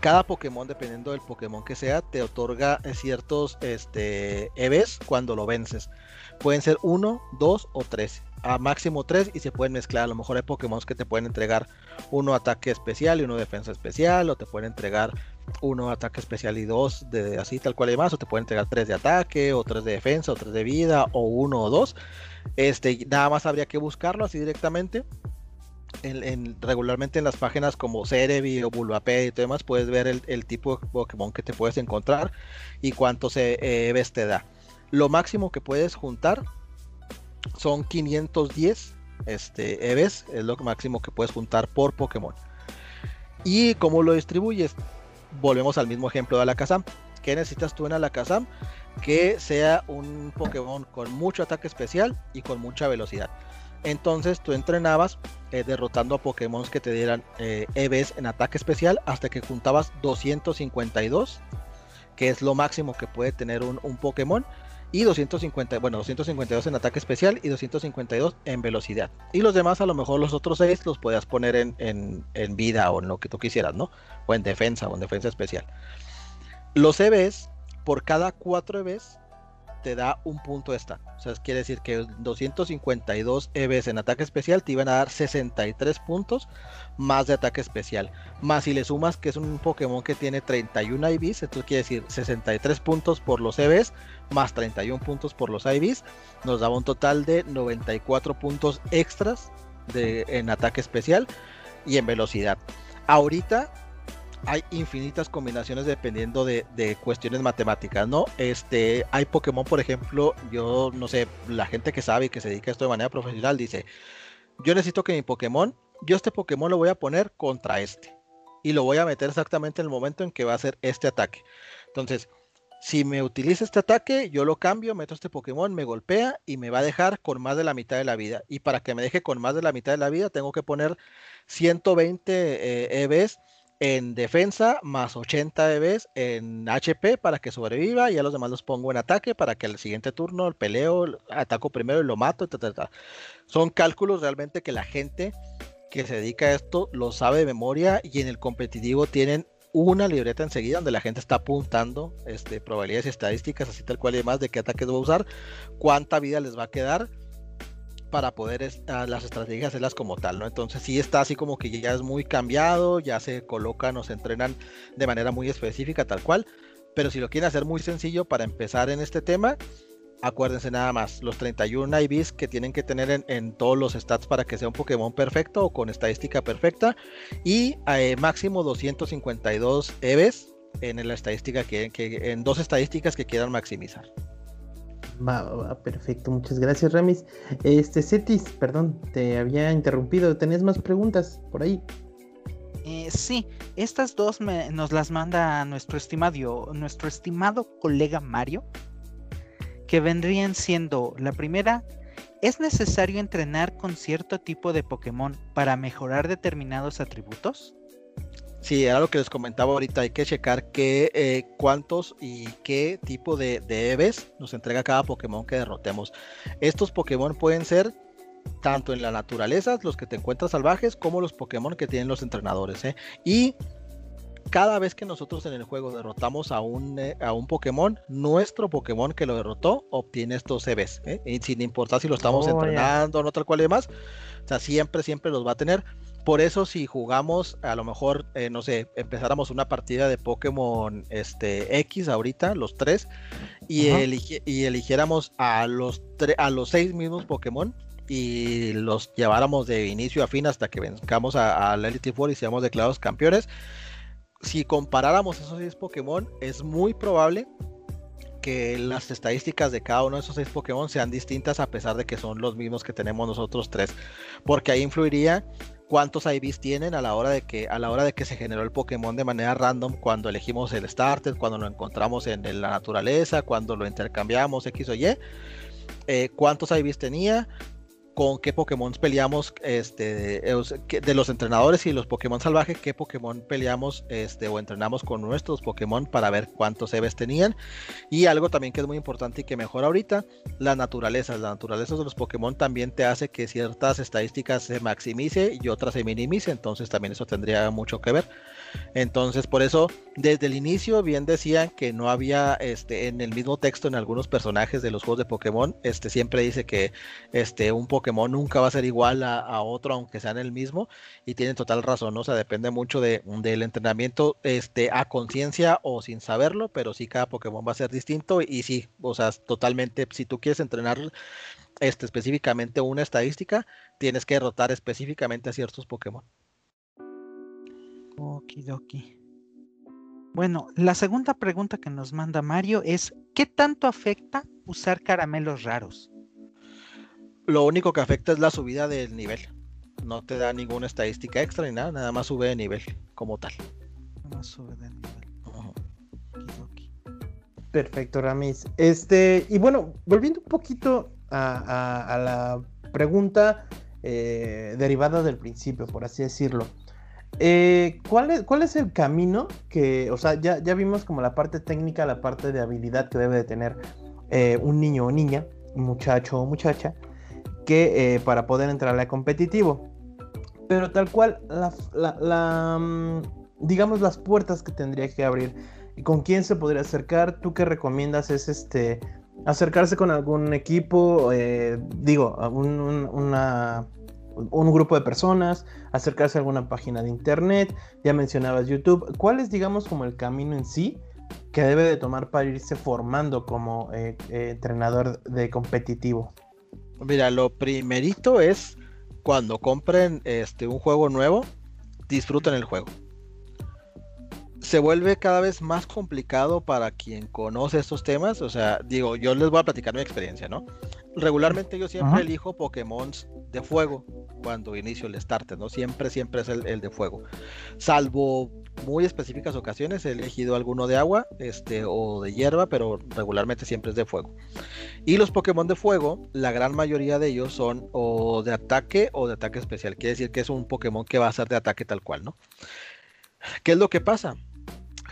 cada Pokémon, dependiendo del Pokémon que sea, te otorga ciertos este, EVs cuando lo vences. Pueden ser uno, dos o tres. A máximo tres y se pueden mezclar. A lo mejor hay Pokémon que te pueden entregar uno ataque especial y uno defensa especial. O te pueden entregar uno ataque especial y dos de así tal cual y más. O te pueden entregar tres de ataque, o tres de defensa, o tres de vida, o uno o dos. Este, nada más habría que buscarlo así directamente regularmente en las páginas como Cerebi o Bulbapedia y demás puedes ver el, tipo de Pokémon que te puedes encontrar y cuántos EVs te da. Lo máximo que puedes juntar son 510 este, EVs, es lo máximo que puedes juntar por Pokémon. ¿Y cómo lo distribuyes? Volvemos al mismo ejemplo de Alakazam. ¿Qué necesitas tú en Alakazam? Que sea un Pokémon con mucho ataque especial y con mucha velocidad. Entonces tú entrenabas eh, derrotando a Pokémon que te dieran eh, EVs en ataque especial hasta que juntabas 252, que es lo máximo que puede tener un, Pokémon. Y 250, bueno, 252 en ataque especial y 252 en velocidad. Y los demás, a lo mejor los otros 6 los podías poner en, en vida o en lo que tú quisieras, ¿no? O en defensa o en defensa especial. Los EVs, por cada 4 EVs, te da un punto de stat. O sea, quiere decir que 252 EVs en ataque especial te iban a dar 63 puntos más de ataque especial. Más si le sumas que es un Pokémon que tiene 31 IVs, entonces quiere decir 63 puntos por los EVs más 31 puntos por los IVs, nos daba un total de 94 puntos extras de, en ataque especial y en velocidad. Ahorita hay infinitas combinaciones dependiendo de, cuestiones matemáticas, ¿no? Este, hay Pokémon, por ejemplo, yo no sé, la gente que sabe y que se dedica a esto de manera profesional dice, yo necesito que mi Pokémon, yo este Pokémon lo voy a poner contra este. Y lo voy a meter exactamente en el momento en que va a hacer este ataque. Entonces, si me utiliza este ataque, yo lo cambio, meto este Pokémon, me golpea y me va a dejar con más de la mitad de la vida. Y para que me deje con más de la mitad de la vida, tengo que poner 120 eh, EVs en defensa, más 80 EVs en HP para que sobreviva, y a los demás los pongo en ataque para que al siguiente turno el peleo, ataco primero y lo mato, Son cálculos realmente que la gente que se dedica a esto lo sabe de memoria y en el competitivo tienen una libreta enseguida donde la gente está apuntando este, probabilidades y estadísticas, así tal cual y demás, de qué ataques va a usar, cuánta vida les va a quedar para poder las estrategias hacerlas como tal, ¿no? Entonces sí está así como que ya es muy cambiado, ya se colocan o se entrenan de manera muy específica, tal cual, pero si lo quieren hacer muy sencillo para empezar en este tema, acuérdense nada más, los 31 IVs que tienen que tener en, todos los stats para que sea un Pokémon perfecto o con estadística perfecta y eh, máximo 252 EVs en la estadística que en dos estadísticas que quieran maximizar. Va, perfecto, muchas gracias Ramis. Este, Cetis, perdón, te había interrumpido, ¿tenías más preguntas por ahí? Eh, sí, estas dos nos las manda nuestro estimado, nuestro estimado colega Mario, que vendrían siendo la primera, ¿es necesario entrenar con cierto tipo de Pokémon para mejorar determinados atributos? Sí, era lo que les comentaba ahorita. Hay que checar qué, eh, cuántos y qué tipo de, de EVs nos entrega cada Pokémon que derrotemos. Estos Pokémon pueden ser tanto en la naturaleza, los que te encuentras salvajes, como los Pokémon que tienen los entrenadores. ¿eh? Y cada vez que nosotros en el juego derrotamos a un, eh, a un Pokémon, nuestro Pokémon que lo derrotó obtiene estos EVs. ¿eh? Y sin importar si lo estamos Oh, entrenando o no tal cual y demás. O sea, siempre, siempre los va a tener. Por eso si jugamos, a lo mejor, eh, no sé, empezáramos una partida de Pokémon este, X ahorita, los tres, y, y eligiéramos a los, a los seis mismos Pokémon y los lleváramos de inicio a fin hasta que venzcamos a, a la Elite Four y seamos declarados campeones. Si comparáramos esos seis Pokémon, es muy probable que las estadísticas de cada uno de esos seis Pokémon sean distintas a pesar de que son los mismos que tenemos nosotros tres. Porque ahí influiría cuántos IVs tienen a la hora de que a la hora de que se generó el Pokémon de manera random cuando elegimos el starter, cuando lo encontramos en, la naturaleza, cuando lo intercambiamos X o Y, eh, cuántos IVs tenía, con qué Pokémon peleamos este, de los entrenadores y los Pokémon salvajes, qué Pokémon peleamos este, o entrenamos con nuestros Pokémon para ver cuántos EVs tenían. Y algo también que es muy importante y que mejora ahorita, la naturaleza. La naturaleza de los Pokémon también te hace que ciertas estadísticas se maximice y otras se minimice, entonces también eso tendría mucho que ver. Entonces, por eso, desde el inicio, bien decían que no había este en el mismo texto en algunos personajes de los juegos de Pokémon, este siempre dice que este un Pokémon nunca va a ser igual a, otro, aunque sean el mismo, y tienen total razón, ¿no? o sea, depende mucho de, del entrenamiento este, a conciencia o sin saberlo, pero sí cada Pokémon va a ser distinto, y sí, o sea, totalmente, si tú quieres entrenar este, específicamente una estadística, tienes que derrotar específicamente a ciertos Pokémon. Okidoki. Bueno, la segunda pregunta que nos manda Mario es, ¿qué tanto afecta usar caramelos raros? Lo único que afecta es la subida del nivel. No te da ninguna estadística extra ni nada, nada más sube de nivel como tal. No sube de nivel. Perfecto, Ramis. Este, y bueno, volviendo un poquito a, a- a la pregunta eh, derivada del principio, por así decirlo. Eh, ¿cuál, es, ¿Cuál es el camino que, o sea, ya, ya vimos como la parte técnica, la parte de habilidad que debe de tener eh, un niño o niña, muchacho o muchacha, que eh, para poder entrar a competitivo? Pero tal cual, la, mm, digamos, las puertas que tendría que abrir ¿Y con quién se podría acercar? ¿Tú qué recomiendas? ¿Es este acercarse con algún equipo? eh, digo, un, un- grupo de personas, acercarse a alguna página de internet, ya mencionabas YouTube. ¿Cuál es, digamos, como el camino en sí que debe de tomar para irse formando como eh, entrenador de competitivo? Mira, lo primerito es cuando compren este un juego nuevo, disfruten el juego. Se vuelve cada vez más complicado para quien conoce estos temas. O sea, digo, yo les voy a platicar mi experiencia, ¿no? Regularmente yo siempre Ajá. elijo Pokémon de fuego cuando inicio el starter, ¿no? Siempre, siempre es el, el de fuego. Salvo muy específicas ocasiones, he elegido alguno de agua este, o de hierba, pero regularmente siempre es de fuego. Y los Pokémon de fuego, la gran mayoría de ellos son o de ataque o de ataque especial. Quiere decir que es un Pokémon que va a ser de ataque tal cual, ¿no? ¿Qué es lo que pasa?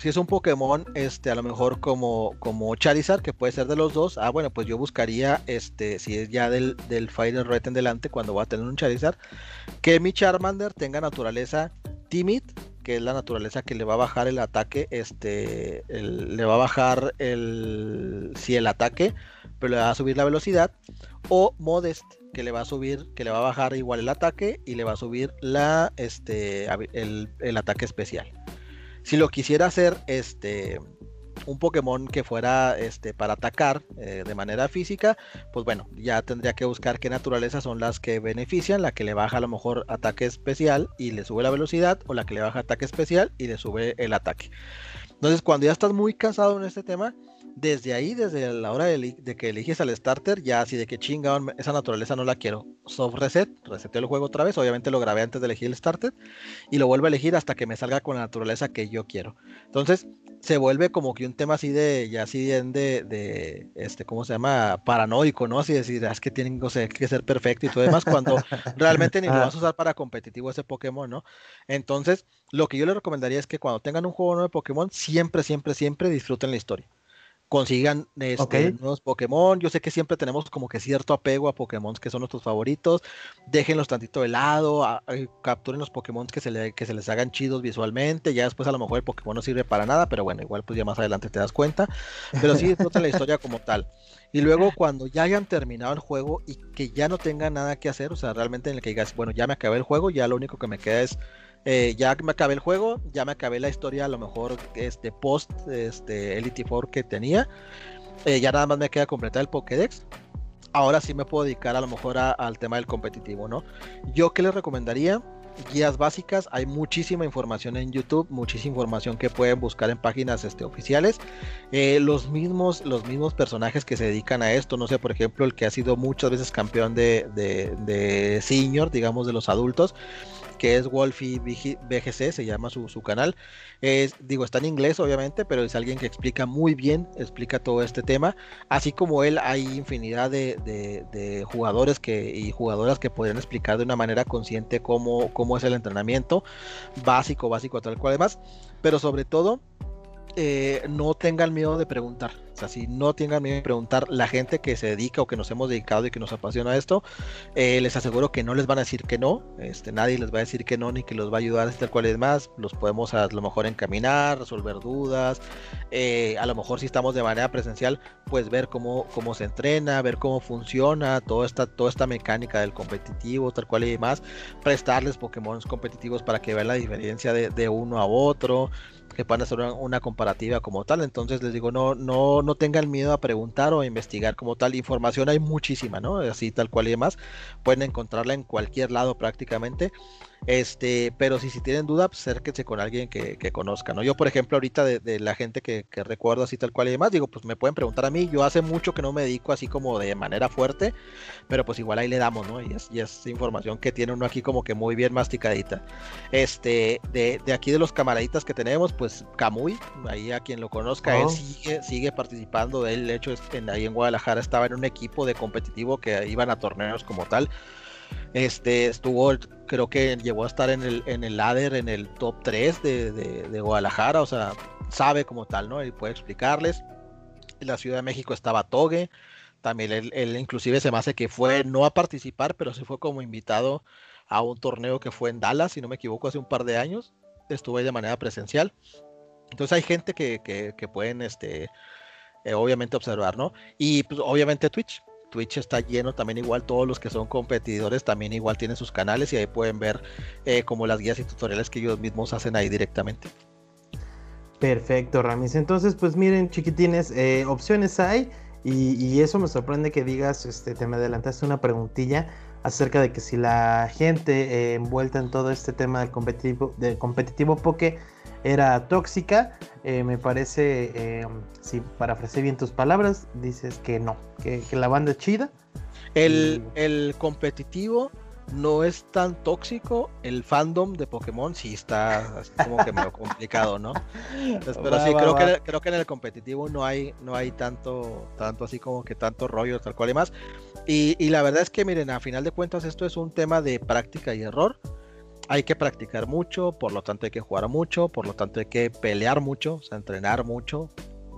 Si es un Pokémon, este, a lo mejor como, como Charizard, que puede ser de los dos, ah, bueno, pues yo buscaría, este, si es ya del, del Fire Red en delante, cuando va a tener un Charizard, que mi Charmander tenga naturaleza Timid, que es la naturaleza que le va a bajar el ataque, este, le va a bajar el, si el ataque, pero le va a subir la velocidad, o Modest, que le va a subir, que le va a bajar igual el ataque y le va a subir la, este, el, el ataque especial. Si lo quisiera hacer, este, un Pokémon que fuera, este, para atacar eh, de manera física, pues bueno, ya tendría que buscar qué naturalezas son las que benefician, la que le baja a lo mejor ataque especial y le sube la velocidad, o la que le baja ataque especial y le sube el ataque. Entonces, cuando ya estás muy casado en este tema, desde ahí, desde la hora de, de que eliges al starter, ya así de que chinga, esa naturaleza no la quiero. Soft reset, reseteo el juego otra vez. Obviamente lo grabé antes de elegir el starter y lo vuelvo a elegir hasta que me salga con la naturaleza que yo quiero. Entonces, se vuelve como que un tema así de, ya así bien de, de, este, ¿cómo se llama? Paranoico, ¿no? Así decir, ah, es que tienen o sea, que ser perfecto y todo demás, cuando realmente ni lo vas a usar para competitivo ese Pokémon, ¿no? Entonces, lo que yo les recomendaría es que cuando tengan un juego nuevo de Pokémon, siempre, siempre, siempre disfruten la historia consigan este, nuevos Pokémon. Yo sé que siempre tenemos como que cierto apego a Pokémon que son nuestros favoritos. Déjenlos tantito de lado, capturen los Pokémon que se, que se les hagan chidos visualmente. Ya después a lo mejor el Pokémon no sirve para nada, pero bueno, igual pues ya más adelante te das cuenta. Pero sí disfruten la historia como tal. Y luego cuando ya hayan terminado el juego y que ya no tengan nada que hacer, o sea, realmente en el que digas, bueno, ya me acabé el juego, ya lo único que me queda es eh, ya me acabé el juego, ya me acabé la historia, a lo mejor este post este Elite Four que tenía. Eh, ya nada más me queda completar el Pokédex. Ahora sí me puedo dedicar a lo mejor al tema del competitivo, ¿no? Yo qué les recomendaría, guías básicas, hay muchísima información en YouTube, muchísima información que pueden buscar en páginas este, oficiales. Eh, los, mismos, los mismos personajes que se dedican a esto, no sé, por ejemplo, el que ha sido muchas veces campeón de, de, de senior, digamos, de los adultos, que es Wolfie BGC, se llama su, canal. Es, digo, está en inglés obviamente, pero es alguien que explica muy bien, explica todo este tema. Así como él, hay infinidad de, jugadores que, y jugadoras que podrían explicar de una manera consciente cómo, cómo es el entrenamiento básico, básico, tal cual además. Pero sobre todo, eh, no tengan miedo de preguntar. O sea, si no tengan miedo de preguntar, la gente que se dedica o que nos hemos dedicado y que nos apasiona esto, eh, les aseguro que no les van a decir que no. Este, nadie les va a decir que no ni que los va a ayudar tal cual es más. Los podemos a lo mejor encaminar, resolver dudas. Eh, a lo mejor si estamos de manera presencial, pues ver cómo, cómo se entrena, ver cómo funciona toda esta, toda esta mecánica del competitivo, tal cual y demás. Prestarles Pokémon competitivos para que vean la diferencia de, de uno a otro que puedan hacer una, comparativa como tal. Entonces les digo, no, no, no tengan miedo a preguntar o a investigar como tal. Información hay muchísima, ¿no? Así tal cual y demás. Pueden encontrarla en cualquier lado prácticamente. Este, pero si, si tienen duda, pues acérquense con alguien que, que conozca, ¿no? Yo, por ejemplo, ahorita de, la gente que, que, recuerdo así tal cual y demás, digo, pues me pueden preguntar a mí. Yo hace mucho que no me dedico así como de manera fuerte, pero pues igual ahí le damos, ¿no? Y es, y es información que tiene uno aquí como que muy bien masticadita. Este, de, de aquí de los camaraditas que tenemos, pues Camuy, ahí a quien lo conozca, él oh. sigue, sigue participando. Él, de hecho, en, ahí en Guadalajara estaba en un equipo de competitivo que iban a torneos como tal. Este estuvo, creo que llegó a estar en el, en ladder, en el top 3 de, Guadalajara, o sea, sabe como tal, ¿no? Y puede explicarles. La Ciudad de México estaba Togue, también él, inclusive se me hace que fue no a participar, pero se fue como invitado a un torneo que fue en Dallas, si no me equivoco, hace un par de años. Estuve de manera presencial. Entonces hay gente que, que, pueden, este, eh, obviamente observar, ¿no? Y pues obviamente Twitch. Twitch está lleno también igual, todos los que son competidores también igual tienen sus canales y ahí pueden ver eh, como las guías y tutoriales que ellos mismos hacen ahí directamente. Perfecto, Ramis. Entonces, pues miren, chiquitines, eh, opciones hay y, eso me sorprende que digas, este, te me adelantaste una preguntilla acerca de que si la gente eh, envuelta en todo este tema del competitivo, del competitivo poke era tóxica. Eh, me parece, eh, si parafrasé bien tus palabras, dices que no, que, la banda es chida. El, el, competitivo no es tan tóxico, el fandom de Pokémon sí está como que medio complicado, ¿no? pero sí, creo, Que, creo que en el competitivo no hay, no hay tanto, tanto así como que tanto rollo, tal cual y más. Y, y la verdad es que, miren, a final de cuentas esto es un tema de práctica y error hay que practicar mucho, por lo tanto hay que jugar mucho, por lo tanto hay que pelear mucho, entrenar mucho,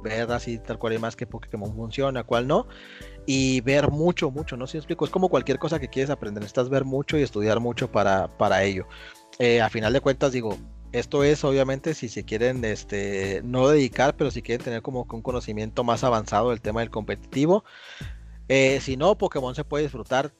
ver así tal cual y más que Pokémon funciona, cuál no, y ver mucho, mucho, no sé si explico, es como cualquier cosa que quieres aprender, necesitas ver mucho y estudiar mucho para, para ello. Eh, a final de cuentas, digo, esto es obviamente si se quieren este, no dedicar, pero si quieren tener como un conocimiento más avanzado del tema del competitivo. Eh, si no, Pokémon se puede disfrutar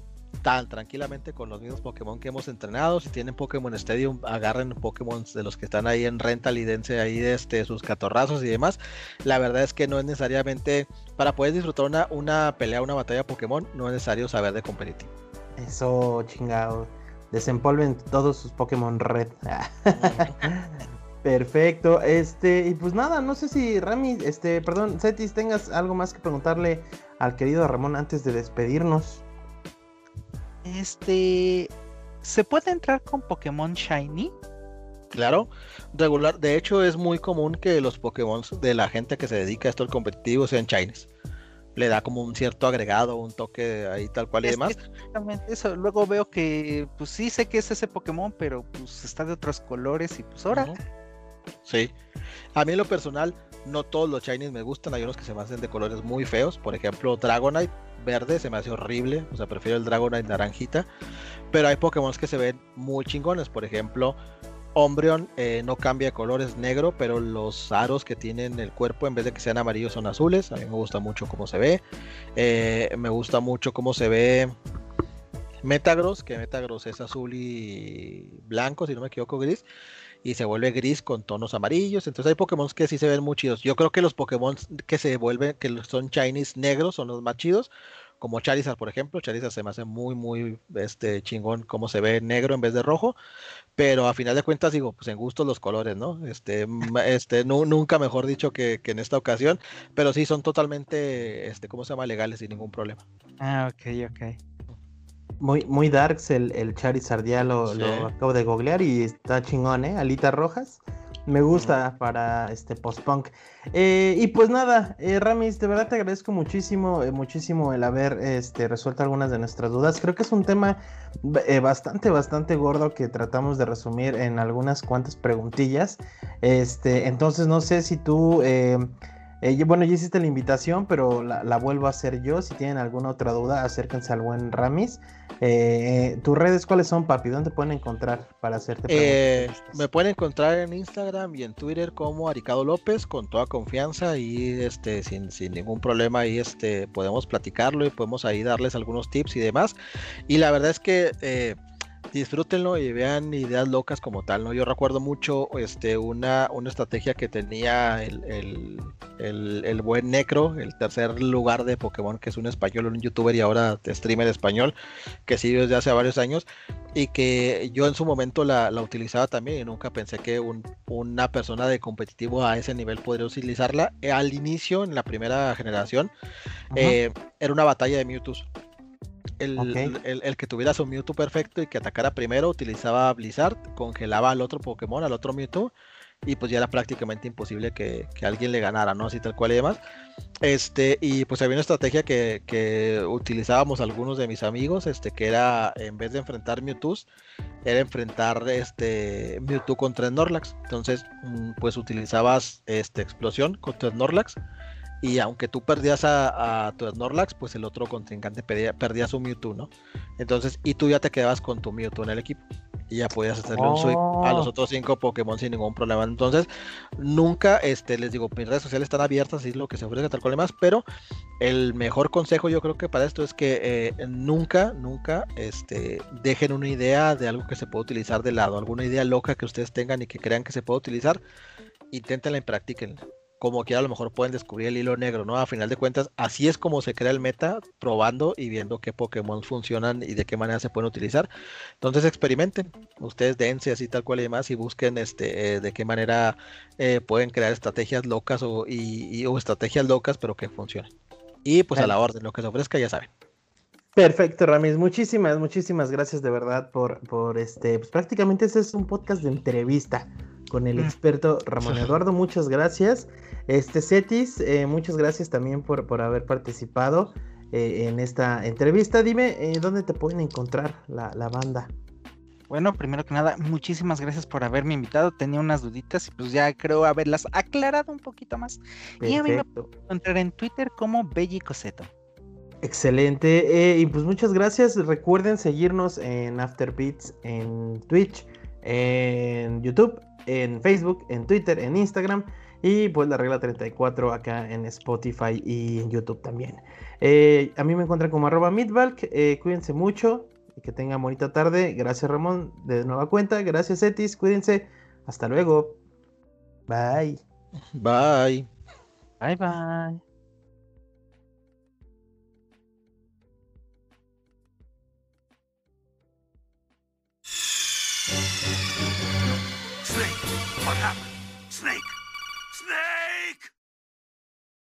tan tranquilamente con los mismos Pokémon que hemos entrenado. Si tienen Pokémon Stadium, agarren Pokémon de los que están ahí en rental y dense ahí de este, sus catorrazos y demás. La verdad es que no es necesariamente, para poder disfrutar una, una pelea, una batalla Pokémon, no es necesario saber de competitivo. Eso, chingado. Desempolven todos sus Pokémon Red. Perfecto, este, y pues nada, no sé si Rami, este, perdón, Cetis, tengas algo más que preguntarle al querido Ramón antes de despedirnos. Este. ¿Se puede entrar con Pokémon Shiny? Claro, regular. De hecho, es muy común que los Pokémon de la gente que se dedica a esto al competitivo sean Chinese. Le da como un cierto agregado, un toque ahí tal cual y demás. Exactamente eso. Luego veo que, pues sí sé que es ese Pokémon, pero pues está de otros colores y pues ahora. Sí. A mí en lo personal, no todos los Chinese me gustan. Hay unos que se me hacen de colores muy feos. Por ejemplo, Dragonite verde se me hace horrible. O sea, prefiero el Dragonite naranjita. Pero hay Pokémon que se ven muy chingones. Por ejemplo, Ombreon eh, no cambia de color, es negro, pero los aros que tienen el cuerpo, en vez de que sean amarillos, son azules. A mí me gusta mucho cómo se ve. Eh, me gusta mucho cómo se ve Metagross, que Metagross es azul y blanco, si no me equivoco, gris. Y se vuelve gris con tonos amarillos. Entonces hay Pokémon que sí se ven muy chidos. Yo creo que los Pokémon que se vuelven, que son Chinese negros, son los más chidos como Charizard, por ejemplo. Charizard se me hace muy, muy este, chingón cómo se ve negro en vez de rojo. Pero a final de cuentas, digo, pues en gustos los colores, ¿no? Este, este, nunca mejor dicho que, en esta ocasión. Pero sí son totalmente, este, ¿cómo se llama? Legales sin ningún problema. Ah, ok, ok. Muy, muy darks el, el Charizard, ya lo, lo acabo de googlear y está chingón, ¿eh? Alitas rojas. Me gusta para este post-punk. Eh, y pues nada, eh, Ramis, de verdad te agradezco muchísimo, eh, muchísimo el haber este, resuelto algunas de nuestras dudas. Creo que es un tema bastante, bastante gordo que tratamos de resumir en algunas cuantas preguntillas. Este, entonces no sé si tú eh, bueno, ya hiciste la invitación, pero la, vuelvo a hacer yo. Si tienen alguna otra duda, acérquense al buen Ramis. Eh, ¿Tus redes cuáles son, papi? ¿Dónde pueden encontrar para hacerte eh, Me pueden encontrar en Instagram y en Twitter como Aricado López, con toda confianza y este, sin, sin ningún problema. Ahí este, podemos platicarlo y podemos ahí darles algunos tips y demás. Y la verdad es que disfrútenlo y vean ideas locas como tal, ¿no? Yo recuerdo mucho este, una, una estrategia que tenía el, el, buen Necro, el tercer lugar de Pokémon, que es un español, un youtuber y ahora streamer español, que sigue desde hace varios años, y que yo en su momento la, utilizaba también y nunca pensé que una persona de competitivo a ese nivel podría utilizarla. Al inicio, en la primera generación, eh, era una batalla de Mewtwo el, que tuviera su Mewtwo perfecto y que atacara primero utilizaba Blizzard, congelaba al otro Pokémon, al otro Mewtwo, y pues ya era prácticamente imposible que, alguien le ganara, ¿no? Así tal cual y demás. Este, y pues había una estrategia que, utilizábamos algunos de mis amigos, este, que era, en vez de enfrentar Mewtwo, era enfrentar este Mewtwo contra Snorlax. Entonces, mm, pues utilizabas este, explosión contra Snorlax y aunque tú perdías a, tu Snorlax, pues el otro contrincante perdía, perdía, su Mewtwo, ¿no? Entonces, y tú ya te quedabas con tu Mewtwo en el equipo. Y ya podías hacerle un sweep a los oh. otros cinco Pokémon sin ningún problema. Entonces, nunca, este, les digo, mis redes sociales están abiertas, y es lo que se ofrece tal cual más, pero el mejor consejo yo creo que para esto es que eh, nunca, nunca, este, dejen una idea de algo que se puede utilizar de lado, alguna idea loca que ustedes tengan y que crean que se puede utilizar, inténtenla y practíquenla como quiera a lo mejor pueden descubrir el hilo negro, ¿no? A final de cuentas, así es como se crea el meta, probando y viendo qué Pokémon funcionan y de qué manera se pueden utilizar. Entonces experimenten, ustedes dense así tal cual y demás y busquen este eh, de qué manera eh, pueden crear estrategias locas o, y, estrategias locas pero que funcionen. Y pues a la orden, lo que se ofrezca ya saben. Perfecto, Ramis. Muchísimas, muchísimas gracias de verdad por, por este, pues prácticamente este es un podcast de entrevista con el mm. experto Ramón Eduardo. Muchas gracias. Este Cetis, eh, muchas gracias también por, por haber participado eh, en esta entrevista. Dime, eh, ¿dónde te pueden encontrar la, banda? Bueno, primero que nada, muchísimas gracias por haberme invitado. Tenía unas duditas y pues ya creo haberlas aclarado un poquito más. Y a mí me pueden encontrar en Twitter como Belly Coseto. Excelente. y pues muchas gracias. Recuerden seguirnos en Afterbeats, en Twitch, en YouTube, en Facebook, en Twitter, en Instagram. Y pues la regla 34 acá en Spotify y en YouTube también. Eh, a mí me encuentran como arroba midvalk. Eh, cuídense mucho y que tengan bonita tarde. Gracias Ramón de nueva cuenta. Gracias Etis. Cuídense. Hasta luego. Bye. Bye. Bye bye. What happened?